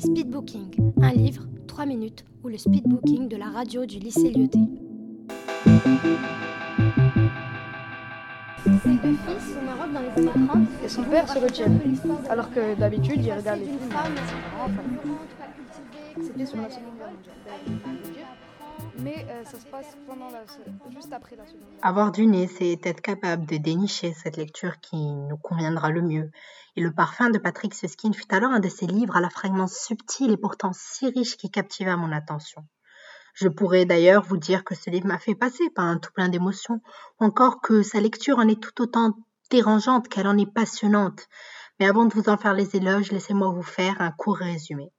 Speedbooking, un livre, 3 minutes, ou le speedbooking de la radio du lycée Lyoté. Ces deux fils sont Maroc dans les années 30. Et son père se retient. Alors que d'habitude, il regarde les films. C'était sur la Seconde Guerre mondiale. Mais euh, ça se passe pendant la, juste après la Seconde. Avoir du nez, c'est être capable de dénicher cette lecture qui nous conviendra le mieux. Et le parfum de Patrick Susskind fut alors un de ces livres à la fragment subtil et pourtant si riche qui captiva mon attention. Je pourrais d'ailleurs vous dire que ce livre m'a fait passer par un tout plein d'émotions, ou encore que sa lecture en est tout autant dérangeante qu'elle en est passionnante. Mais avant de vous en faire les éloges, laissez-moi vous faire un court résumé.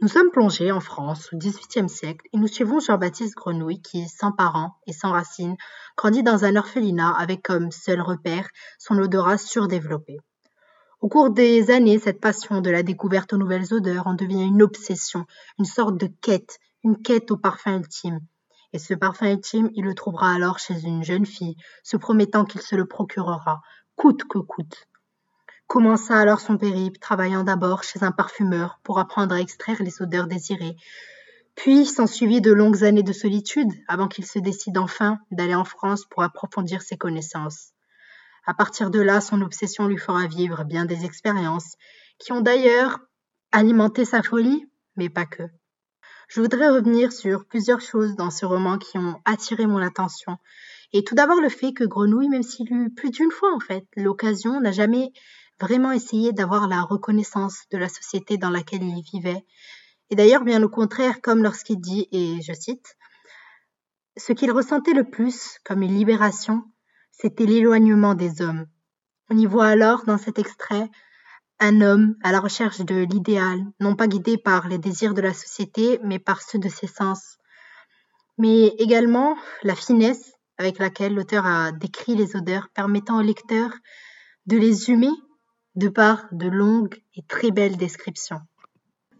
Nous sommes plongés en France au XVIIIe siècle et nous suivons Jean-Baptiste Grenouille qui, sans parents et sans racines, grandit dans un orphelinat avec comme seul repère son odorat surdéveloppé. Au cours des années, cette passion de la découverte aux nouvelles odeurs en devient une obsession, une sorte de quête, une quête au parfum ultime. Et ce parfum ultime, il le trouvera alors chez une jeune fille, se promettant qu'il se le procurera, coûte que coûte. Commença alors son périple, travaillant d'abord chez un parfumeur pour apprendre à extraire les odeurs désirées. Puis s'ensuivit de longues années de solitude avant qu'il se décide enfin d'aller en France pour approfondir ses connaissances. À partir de là, son obsession lui fera vivre bien des expériences qui ont d'ailleurs alimenté sa folie, mais pas que. Je voudrais revenir sur plusieurs choses dans ce roman qui ont attiré mon attention. Et tout d'abord le fait que Grenouille, même s'il eut plus d'une fois en fait l'occasion, n'a jamais vraiment essayer d'avoir la reconnaissance de la société dans laquelle il vivait. Et d'ailleurs, bien au contraire, comme lorsqu'il dit, et je cite, Ce qu'il ressentait le plus comme une libération, c'était l'éloignement des hommes. On y voit alors, dans cet extrait, un homme à la recherche de l'idéal, non pas guidé par les désirs de la société, mais par ceux de ses sens. Mais également la finesse avec laquelle l'auteur a décrit les odeurs, permettant au lecteur de les humer de par de longues et très belles descriptions.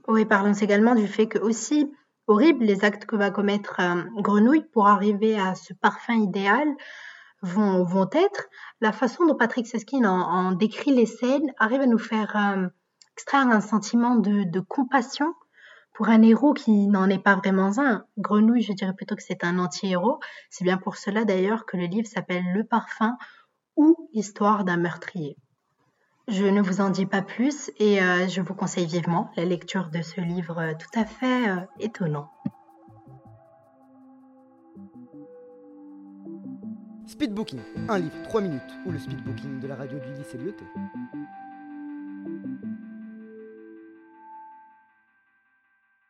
Oui, parlons également du fait que aussi horribles les actes que va commettre euh, Grenouille pour arriver à ce parfum idéal vont, vont être, la façon dont Patrick Seskin en, décrit les scènes arrive à nous faire euh, extraire un sentiment de, de compassion pour un héros qui n'en est pas vraiment un. Grenouille, je dirais plutôt que c'est un anti-héros. C'est bien pour cela d'ailleurs que le livre s'appelle Le parfum ou l'histoire d'un meurtrier. Je ne vous en dis pas plus et euh, je vous conseille vivement la lecture de ce livre euh, tout à fait euh, étonnant. Speedbooking, un livre, 3 minutes, ou le speedbooking de la radio du lycée Lyoté.